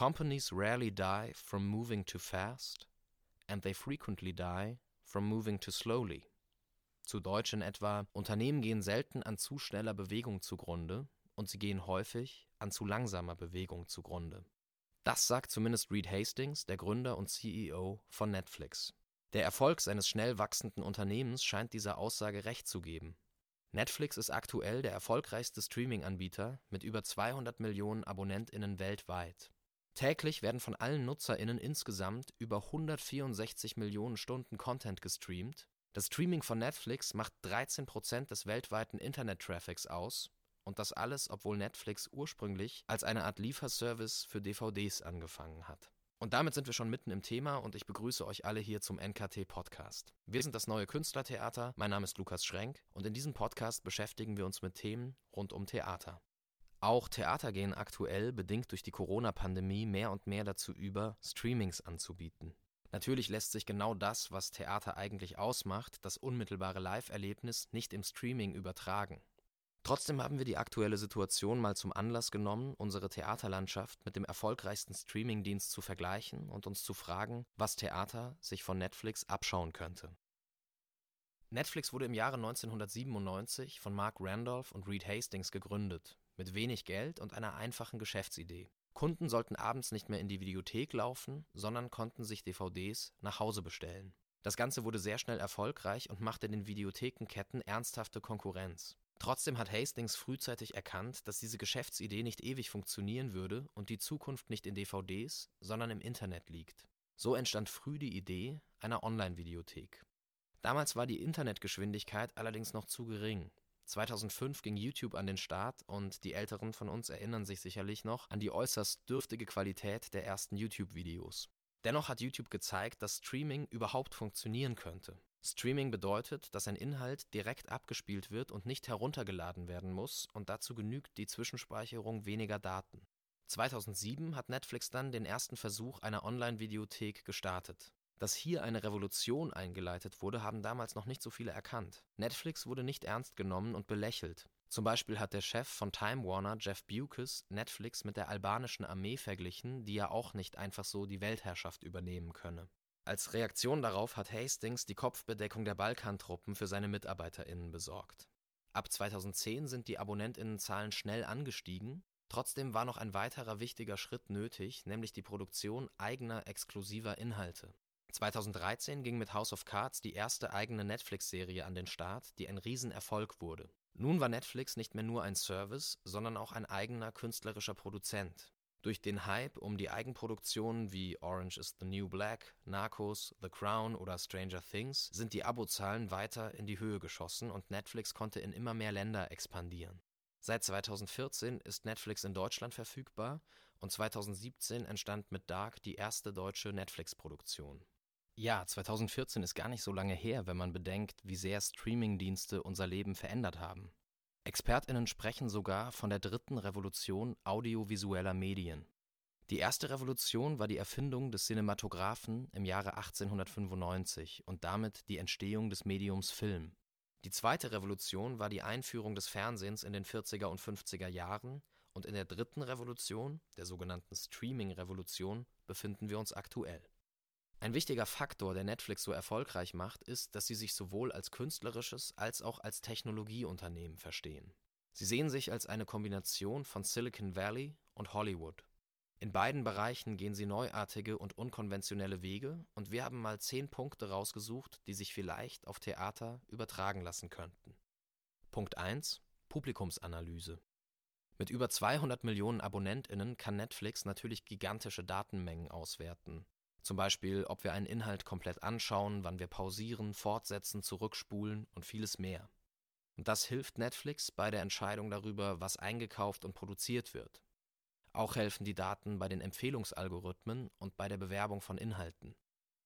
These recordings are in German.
Companies rarely die from moving too fast, and they frequently die from moving too slowly. Zu Deutsch in etwa: Unternehmen gehen selten an zu schneller Bewegung zugrunde, und sie gehen häufig an zu langsamer Bewegung zugrunde. Das sagt zumindest Reed Hastings, der Gründer und CEO von Netflix. Der Erfolg seines schnell wachsenden Unternehmens scheint dieser Aussage recht zu geben. Netflix ist aktuell der erfolgreichste Streaming-Anbieter mit über 200 Millionen AbonnentInnen weltweit. Täglich werden von allen NutzerInnen insgesamt über 164 Millionen Stunden Content gestreamt. Das Streaming von Netflix macht 13 Prozent des weltweiten Internet-Traffics aus und das alles, obwohl Netflix ursprünglich als eine Art Lieferservice für DVDs angefangen hat. Und damit sind wir schon mitten im Thema und ich begrüße euch alle hier zum NKT Podcast. Wir sind das neue Künstlertheater, mein Name ist Lukas Schrenk und in diesem Podcast beschäftigen wir uns mit Themen rund um Theater. Auch Theater gehen aktuell, bedingt durch die Corona-Pandemie, mehr und mehr dazu über, Streamings anzubieten. Natürlich lässt sich genau das, was Theater eigentlich ausmacht, das unmittelbare Live-Erlebnis, nicht im Streaming übertragen. Trotzdem haben wir die aktuelle Situation mal zum Anlass genommen, unsere Theaterlandschaft mit dem erfolgreichsten Streamingdienst zu vergleichen und uns zu fragen, was Theater sich von Netflix abschauen könnte. Netflix wurde im Jahre 1997 von Mark Randolph und Reed Hastings gegründet, mit wenig Geld und einer einfachen Geschäftsidee. Kunden sollten abends nicht mehr in die Videothek laufen, sondern konnten sich DVDs nach Hause bestellen. Das Ganze wurde sehr schnell erfolgreich und machte den Videothekenketten ernsthafte Konkurrenz. Trotzdem hat Hastings frühzeitig erkannt, dass diese Geschäftsidee nicht ewig funktionieren würde und die Zukunft nicht in DVDs, sondern im Internet liegt. So entstand früh die Idee einer Online-Videothek. Damals war die Internetgeschwindigkeit allerdings noch zu gering. 2005 ging YouTube an den Start und die Älteren von uns erinnern sich sicherlich noch an die äußerst dürftige Qualität der ersten YouTube-Videos. Dennoch hat YouTube gezeigt, dass Streaming überhaupt funktionieren könnte. Streaming bedeutet, dass ein Inhalt direkt abgespielt wird und nicht heruntergeladen werden muss und dazu genügt die Zwischenspeicherung weniger Daten. 2007 hat Netflix dann den ersten Versuch einer Online-Videothek gestartet. Dass hier eine Revolution eingeleitet wurde, haben damals noch nicht so viele erkannt. Netflix wurde nicht ernst genommen und belächelt. Zum Beispiel hat der Chef von Time Warner, Jeff Bewkes, Netflix mit der albanischen Armee verglichen, die ja auch nicht einfach so die Weltherrschaft übernehmen könne. Als Reaktion darauf hat Hastings die Kopfbedeckung der Balkantruppen für seine MitarbeiterInnen besorgt. Ab 2010 sind die AbonnentInnenzahlen schnell angestiegen, trotzdem war noch ein weiterer wichtiger Schritt nötig, nämlich die Produktion eigener exklusiver Inhalte. 2013 ging mit House of Cards die erste eigene Netflix-Serie an den Start, die ein Riesenerfolg wurde. Nun war Netflix nicht mehr nur ein Service, sondern auch ein eigener künstlerischer Produzent. Durch den Hype um die Eigenproduktionen wie Orange is the New Black, Narcos, The Crown oder Stranger Things sind die Abozahlen weiter in die Höhe geschossen und Netflix konnte in immer mehr Länder expandieren. Seit 2014 ist Netflix in Deutschland verfügbar und 2017 entstand mit Dark die erste deutsche Netflix-Produktion. Ja, 2014 ist gar nicht so lange her, wenn man bedenkt, wie sehr Streamingdienste unser Leben verändert haben. ExpertInnen sprechen sogar von der dritten Revolution audiovisueller Medien. Die erste Revolution war die Erfindung des Cinematographen im Jahre 1895 und damit die Entstehung des Mediums Film. Die zweite Revolution war die Einführung des Fernsehens in den 40er und 50er Jahren und in der dritten Revolution, der sogenannten Streaming-Revolution, befinden wir uns aktuell. Ein wichtiger Faktor, der Netflix so erfolgreich macht, ist, dass sie sich sowohl als künstlerisches als auch als Technologieunternehmen verstehen. Sie sehen sich als eine Kombination von Silicon Valley und Hollywood. In beiden Bereichen gehen sie neuartige und unkonventionelle Wege und wir haben mal zehn Punkte rausgesucht, die sich vielleicht auf Theater übertragen lassen könnten. Punkt 1 Publikumsanalyse Mit über 200 Millionen AbonnentInnen kann Netflix natürlich gigantische Datenmengen auswerten. Zum Beispiel, ob wir einen Inhalt komplett anschauen, wann wir pausieren, fortsetzen, zurückspulen und vieles mehr. Und das hilft Netflix bei der Entscheidung darüber, was eingekauft und produziert wird. Auch helfen die Daten bei den Empfehlungsalgorithmen und bei der Bewerbung von Inhalten.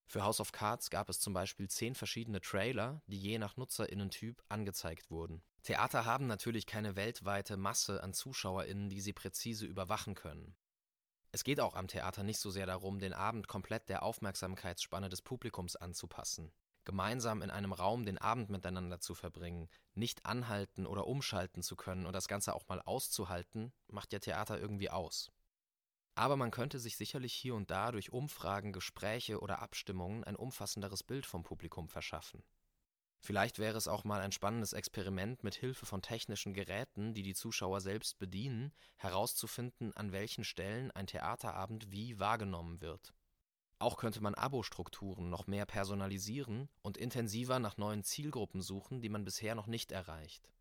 Für House of Cards gab es zum Beispiel zehn verschiedene Trailer, die je nach Nutzerinnentyp angezeigt wurden. Theater haben natürlich keine weltweite Masse an Zuschauerinnen, die sie präzise überwachen können. Es geht auch am Theater nicht so sehr darum, den Abend komplett der Aufmerksamkeitsspanne des Publikums anzupassen. Gemeinsam in einem Raum den Abend miteinander zu verbringen, nicht anhalten oder umschalten zu können und das Ganze auch mal auszuhalten, macht ja Theater irgendwie aus. Aber man könnte sich sicherlich hier und da durch Umfragen, Gespräche oder Abstimmungen ein umfassenderes Bild vom Publikum verschaffen. Vielleicht wäre es auch mal ein spannendes Experiment, mit Hilfe von technischen Geräten, die die Zuschauer selbst bedienen, herauszufinden, an welchen Stellen ein Theaterabend wie wahrgenommen wird. Auch könnte man Abo-Strukturen noch mehr personalisieren und intensiver nach neuen Zielgruppen suchen, die man bisher noch nicht erreicht.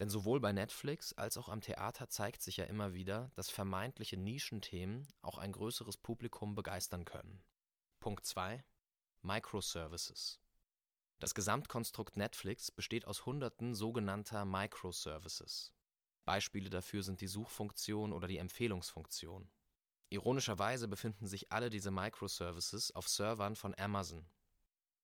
Denn sowohl bei Netflix als auch am Theater zeigt sich ja immer wieder, dass vermeintliche Nischenthemen auch ein größeres Publikum begeistern können. Punkt 2 Microservices das Gesamtkonstrukt Netflix besteht aus Hunderten sogenannter Microservices. Beispiele dafür sind die Suchfunktion oder die Empfehlungsfunktion. Ironischerweise befinden sich alle diese Microservices auf Servern von Amazon.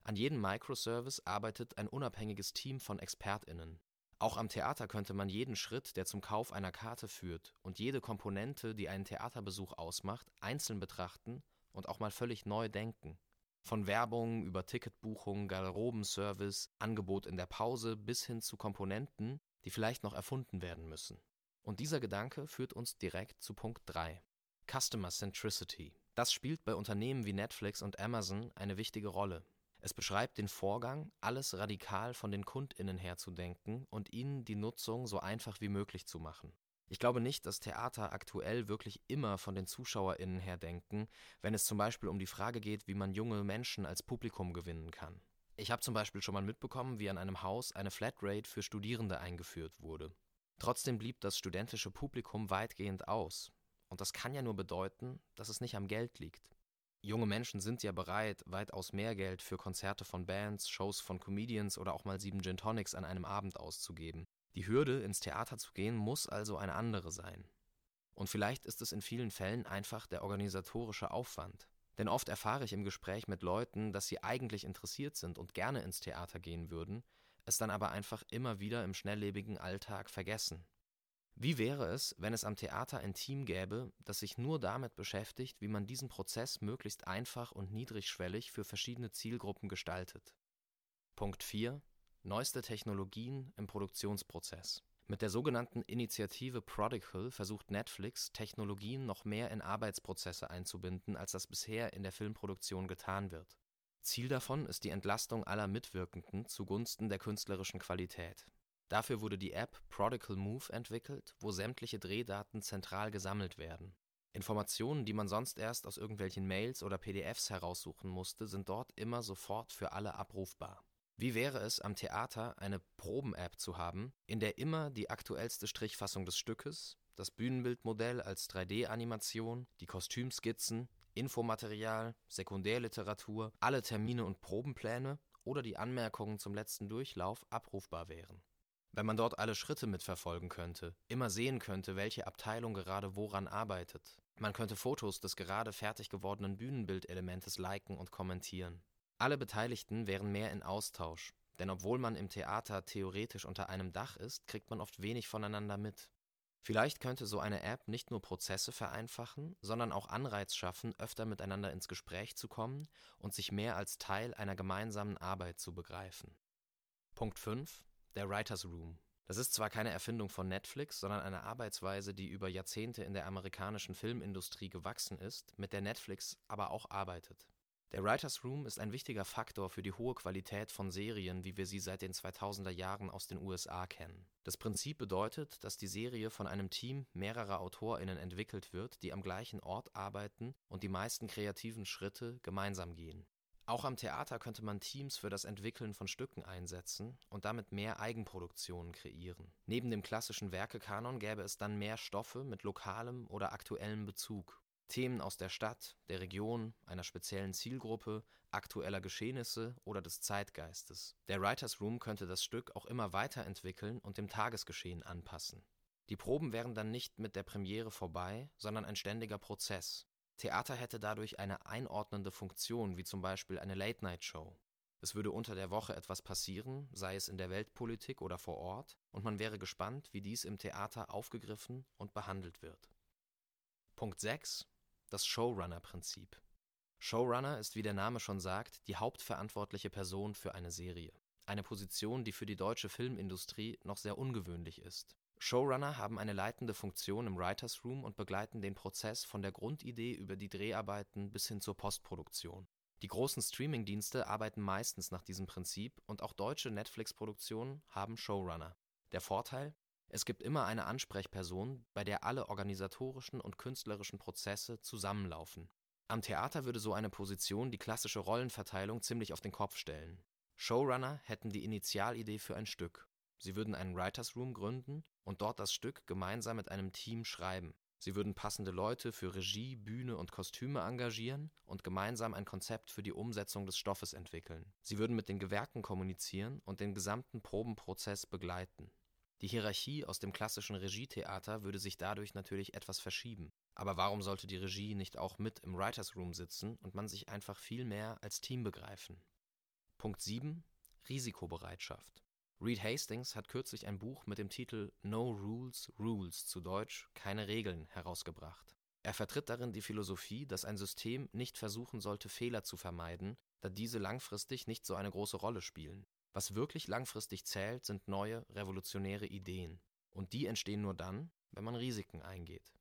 An jedem Microservice arbeitet ein unabhängiges Team von ExpertInnen. Auch am Theater könnte man jeden Schritt, der zum Kauf einer Karte führt, und jede Komponente, die einen Theaterbesuch ausmacht, einzeln betrachten und auch mal völlig neu denken. Von Werbung über Ticketbuchung, Garderobenservice, Angebot in der Pause bis hin zu Komponenten, die vielleicht noch erfunden werden müssen. Und dieser Gedanke führt uns direkt zu Punkt 3. Customer Centricity. Das spielt bei Unternehmen wie Netflix und Amazon eine wichtige Rolle. Es beschreibt den Vorgang, alles radikal von den Kundinnen her zu denken und ihnen die Nutzung so einfach wie möglich zu machen. Ich glaube nicht, dass Theater aktuell wirklich immer von den ZuschauerInnen her denken, wenn es zum Beispiel um die Frage geht, wie man junge Menschen als Publikum gewinnen kann. Ich habe zum Beispiel schon mal mitbekommen, wie an einem Haus eine Flatrate für Studierende eingeführt wurde. Trotzdem blieb das studentische Publikum weitgehend aus. Und das kann ja nur bedeuten, dass es nicht am Geld liegt. Junge Menschen sind ja bereit, weitaus mehr Geld für Konzerte von Bands, Shows von Comedians oder auch mal sieben Gin Tonics an einem Abend auszugeben. Die Hürde, ins Theater zu gehen, muss also eine andere sein. Und vielleicht ist es in vielen Fällen einfach der organisatorische Aufwand. Denn oft erfahre ich im Gespräch mit Leuten, dass sie eigentlich interessiert sind und gerne ins Theater gehen würden, es dann aber einfach immer wieder im schnelllebigen Alltag vergessen. Wie wäre es, wenn es am Theater ein Team gäbe, das sich nur damit beschäftigt, wie man diesen Prozess möglichst einfach und niedrigschwellig für verschiedene Zielgruppen gestaltet? Punkt 4 Neueste Technologien im Produktionsprozess. Mit der sogenannten Initiative Prodigal versucht Netflix, Technologien noch mehr in Arbeitsprozesse einzubinden, als das bisher in der Filmproduktion getan wird. Ziel davon ist die Entlastung aller Mitwirkenden zugunsten der künstlerischen Qualität. Dafür wurde die App Prodigal Move entwickelt, wo sämtliche Drehdaten zentral gesammelt werden. Informationen, die man sonst erst aus irgendwelchen Mails oder PDFs heraussuchen musste, sind dort immer sofort für alle abrufbar. Wie wäre es, am Theater eine Proben-App zu haben, in der immer die aktuellste Strichfassung des Stückes, das Bühnenbildmodell als 3D-Animation, die Kostümskizzen, Infomaterial, Sekundärliteratur, alle Termine und Probenpläne oder die Anmerkungen zum letzten Durchlauf abrufbar wären. Wenn man dort alle Schritte mitverfolgen könnte, immer sehen könnte, welche Abteilung gerade woran arbeitet. Man könnte Fotos des gerade fertig gewordenen Bühnenbildelementes liken und kommentieren. Alle Beteiligten wären mehr in Austausch, denn obwohl man im Theater theoretisch unter einem Dach ist, kriegt man oft wenig voneinander mit. Vielleicht könnte so eine App nicht nur Prozesse vereinfachen, sondern auch Anreiz schaffen, öfter miteinander ins Gespräch zu kommen und sich mehr als Teil einer gemeinsamen Arbeit zu begreifen. Punkt 5. Der Writers Room. Das ist zwar keine Erfindung von Netflix, sondern eine Arbeitsweise, die über Jahrzehnte in der amerikanischen Filmindustrie gewachsen ist, mit der Netflix aber auch arbeitet. Der Writers Room ist ein wichtiger Faktor für die hohe Qualität von Serien, wie wir sie seit den 2000er Jahren aus den USA kennen. Das Prinzip bedeutet, dass die Serie von einem Team mehrerer AutorInnen entwickelt wird, die am gleichen Ort arbeiten und die meisten kreativen Schritte gemeinsam gehen. Auch am Theater könnte man Teams für das Entwickeln von Stücken einsetzen und damit mehr Eigenproduktionen kreieren. Neben dem klassischen Werkekanon gäbe es dann mehr Stoffe mit lokalem oder aktuellem Bezug Themen aus der Stadt, der Region, einer speziellen Zielgruppe, aktueller Geschehnisse oder des Zeitgeistes. Der Writers Room könnte das Stück auch immer weiterentwickeln und dem Tagesgeschehen anpassen. Die Proben wären dann nicht mit der Premiere vorbei, sondern ein ständiger Prozess. Theater hätte dadurch eine einordnende Funktion, wie zum Beispiel eine Late-Night-Show. Es würde unter der Woche etwas passieren, sei es in der Weltpolitik oder vor Ort, und man wäre gespannt, wie dies im Theater aufgegriffen und behandelt wird. Punkt 6 das Showrunner-Prinzip. Showrunner ist, wie der Name schon sagt, die hauptverantwortliche Person für eine Serie. Eine Position, die für die deutsche Filmindustrie noch sehr ungewöhnlich ist. Showrunner haben eine leitende Funktion im Writers’ Room und begleiten den Prozess von der Grundidee über die Dreharbeiten bis hin zur Postproduktion. Die großen Streamingdienste arbeiten meistens nach diesem Prinzip und auch deutsche Netflix-Produktionen haben Showrunner. Der Vorteil? Es gibt immer eine Ansprechperson, bei der alle organisatorischen und künstlerischen Prozesse zusammenlaufen. Am Theater würde so eine Position die klassische Rollenverteilung ziemlich auf den Kopf stellen. Showrunner hätten die Initialidee für ein Stück. Sie würden einen Writers’ Room gründen und dort das Stück gemeinsam mit einem Team schreiben. Sie würden passende Leute für Regie, Bühne und Kostüme engagieren und gemeinsam ein Konzept für die Umsetzung des Stoffes entwickeln. Sie würden mit den Gewerken kommunizieren und den gesamten Probenprozess begleiten. Die Hierarchie aus dem klassischen Regietheater würde sich dadurch natürlich etwas verschieben. Aber warum sollte die Regie nicht auch mit im Writers’ Room sitzen und man sich einfach viel mehr als Team begreifen? Punkt 7 Risikobereitschaft Reed Hastings hat kürzlich ein Buch mit dem Titel No Rules, Rules zu Deutsch Keine Regeln herausgebracht. Er vertritt darin die Philosophie, dass ein System nicht versuchen sollte, Fehler zu vermeiden, da diese langfristig nicht so eine große Rolle spielen. Was wirklich langfristig zählt, sind neue, revolutionäre Ideen. Und die entstehen nur dann, wenn man Risiken eingeht.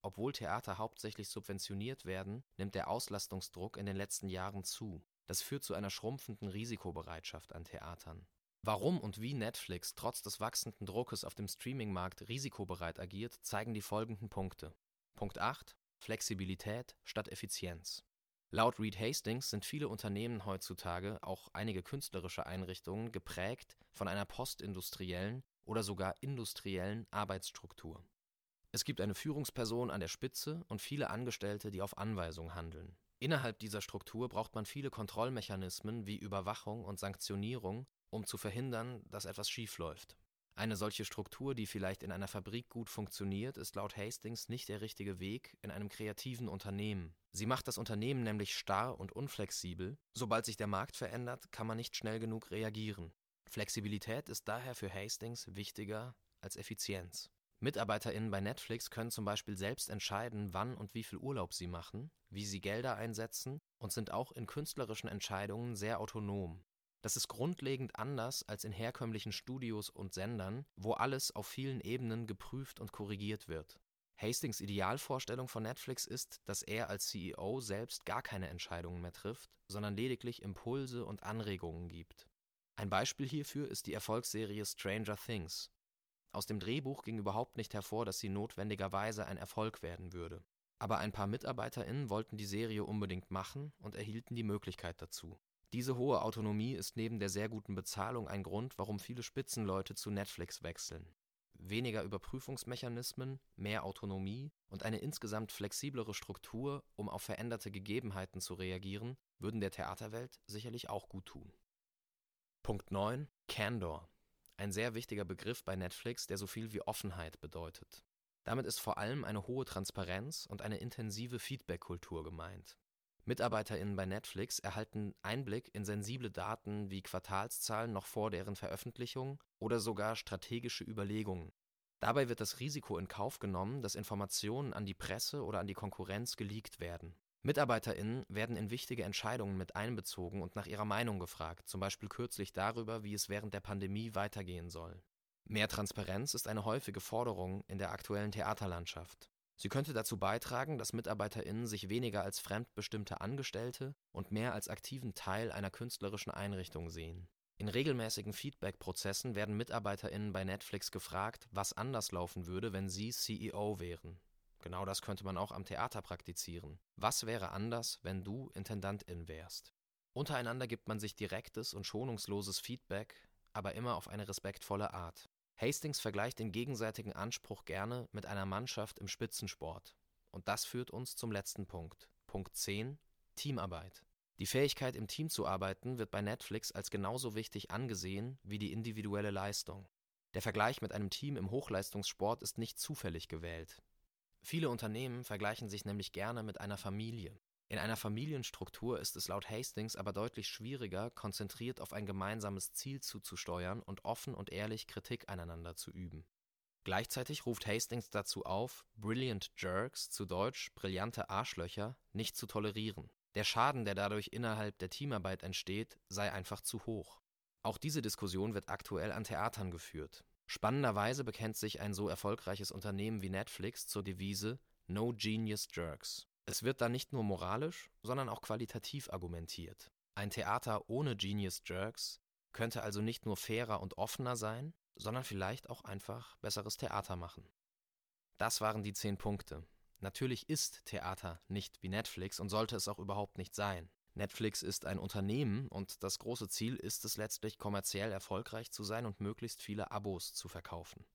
Obwohl Theater hauptsächlich subventioniert werden, nimmt der Auslastungsdruck in den letzten Jahren zu. Das führt zu einer schrumpfenden Risikobereitschaft an Theatern. Warum und wie Netflix trotz des wachsenden Druckes auf dem Streamingmarkt risikobereit agiert, zeigen die folgenden Punkte. Punkt 8 Flexibilität statt Effizienz. Laut Reed Hastings sind viele Unternehmen heutzutage, auch einige künstlerische Einrichtungen, geprägt von einer postindustriellen oder sogar industriellen Arbeitsstruktur. Es gibt eine Führungsperson an der Spitze und viele Angestellte, die auf Anweisung handeln. Innerhalb dieser Struktur braucht man viele Kontrollmechanismen wie Überwachung und Sanktionierung, um zu verhindern, dass etwas schiefläuft. Eine solche Struktur, die vielleicht in einer Fabrik gut funktioniert, ist laut Hastings nicht der richtige Weg in einem kreativen Unternehmen. Sie macht das Unternehmen nämlich starr und unflexibel. Sobald sich der Markt verändert, kann man nicht schnell genug reagieren. Flexibilität ist daher für Hastings wichtiger als Effizienz. MitarbeiterInnen bei Netflix können zum Beispiel selbst entscheiden, wann und wie viel Urlaub sie machen, wie sie Gelder einsetzen und sind auch in künstlerischen Entscheidungen sehr autonom. Das ist grundlegend anders als in herkömmlichen Studios und Sendern, wo alles auf vielen Ebenen geprüft und korrigiert wird. Hastings Idealvorstellung von Netflix ist, dass er als CEO selbst gar keine Entscheidungen mehr trifft, sondern lediglich Impulse und Anregungen gibt. Ein Beispiel hierfür ist die Erfolgsserie Stranger Things. Aus dem Drehbuch ging überhaupt nicht hervor, dass sie notwendigerweise ein Erfolg werden würde. Aber ein paar MitarbeiterInnen wollten die Serie unbedingt machen und erhielten die Möglichkeit dazu. Diese hohe Autonomie ist neben der sehr guten Bezahlung ein Grund, warum viele Spitzenleute zu Netflix wechseln. Weniger Überprüfungsmechanismen, mehr Autonomie und eine insgesamt flexiblere Struktur, um auf veränderte Gegebenheiten zu reagieren, würden der Theaterwelt sicherlich auch gut tun. Punkt 9 Candor. Ein sehr wichtiger Begriff bei Netflix, der so viel wie Offenheit bedeutet. Damit ist vor allem eine hohe Transparenz und eine intensive Feedback-Kultur gemeint. MitarbeiterInnen bei Netflix erhalten Einblick in sensible Daten wie Quartalszahlen noch vor deren Veröffentlichung oder sogar strategische Überlegungen. Dabei wird das Risiko in Kauf genommen, dass Informationen an die Presse oder an die Konkurrenz geleakt werden. MitarbeiterInnen werden in wichtige Entscheidungen mit einbezogen und nach ihrer Meinung gefragt, zum Beispiel kürzlich darüber, wie es während der Pandemie weitergehen soll. Mehr Transparenz ist eine häufige Forderung in der aktuellen Theaterlandschaft. Sie könnte dazu beitragen, dass MitarbeiterInnen sich weniger als fremdbestimmte Angestellte und mehr als aktiven Teil einer künstlerischen Einrichtung sehen. In regelmäßigen Feedback-Prozessen werden MitarbeiterInnen bei Netflix gefragt, was anders laufen würde, wenn sie CEO wären. Genau das könnte man auch am Theater praktizieren. Was wäre anders, wenn du Intendantin wärst? Untereinander gibt man sich direktes und schonungsloses Feedback, aber immer auf eine respektvolle Art. Hastings vergleicht den gegenseitigen Anspruch gerne mit einer Mannschaft im Spitzensport. Und das führt uns zum letzten Punkt. Punkt 10. Teamarbeit. Die Fähigkeit, im Team zu arbeiten, wird bei Netflix als genauso wichtig angesehen wie die individuelle Leistung. Der Vergleich mit einem Team im Hochleistungssport ist nicht zufällig gewählt. Viele Unternehmen vergleichen sich nämlich gerne mit einer Familie. In einer Familienstruktur ist es laut Hastings aber deutlich schwieriger, konzentriert auf ein gemeinsames Ziel zuzusteuern und offen und ehrlich Kritik aneinander zu üben. Gleichzeitig ruft Hastings dazu auf, Brilliant Jerks, zu Deutsch brillante Arschlöcher, nicht zu tolerieren. Der Schaden, der dadurch innerhalb der Teamarbeit entsteht, sei einfach zu hoch. Auch diese Diskussion wird aktuell an Theatern geführt. Spannenderweise bekennt sich ein so erfolgreiches Unternehmen wie Netflix zur Devise No Genius Jerks. Es wird da nicht nur moralisch, sondern auch qualitativ argumentiert. Ein Theater ohne Genius Jerks könnte also nicht nur fairer und offener sein, sondern vielleicht auch einfach besseres Theater machen. Das waren die zehn Punkte. Natürlich ist Theater nicht wie Netflix und sollte es auch überhaupt nicht sein. Netflix ist ein Unternehmen und das große Ziel ist es letztlich kommerziell erfolgreich zu sein und möglichst viele Abos zu verkaufen.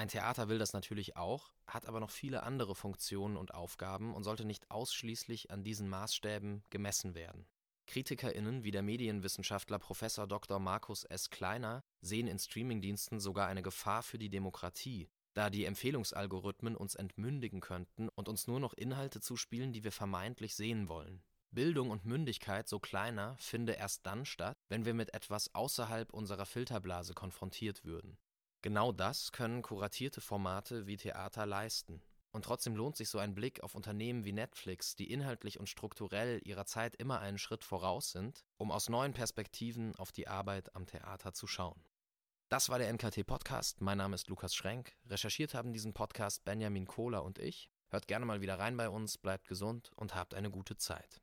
Ein Theater will das natürlich auch, hat aber noch viele andere Funktionen und Aufgaben und sollte nicht ausschließlich an diesen Maßstäben gemessen werden. KritikerInnen wie der Medienwissenschaftler Prof. Dr. Markus S. Kleiner sehen in Streamingdiensten sogar eine Gefahr für die Demokratie, da die Empfehlungsalgorithmen uns entmündigen könnten und uns nur noch Inhalte zuspielen, die wir vermeintlich sehen wollen. Bildung und Mündigkeit, so Kleiner, finde erst dann statt, wenn wir mit etwas außerhalb unserer Filterblase konfrontiert würden. Genau das können kuratierte Formate wie Theater leisten. Und trotzdem lohnt sich so ein Blick auf Unternehmen wie Netflix, die inhaltlich und strukturell ihrer Zeit immer einen Schritt voraus sind, um aus neuen Perspektiven auf die Arbeit am Theater zu schauen. Das war der NKT Podcast. Mein Name ist Lukas Schrenk. Recherchiert haben diesen Podcast Benjamin Kohler und ich. Hört gerne mal wieder rein bei uns, bleibt gesund und habt eine gute Zeit.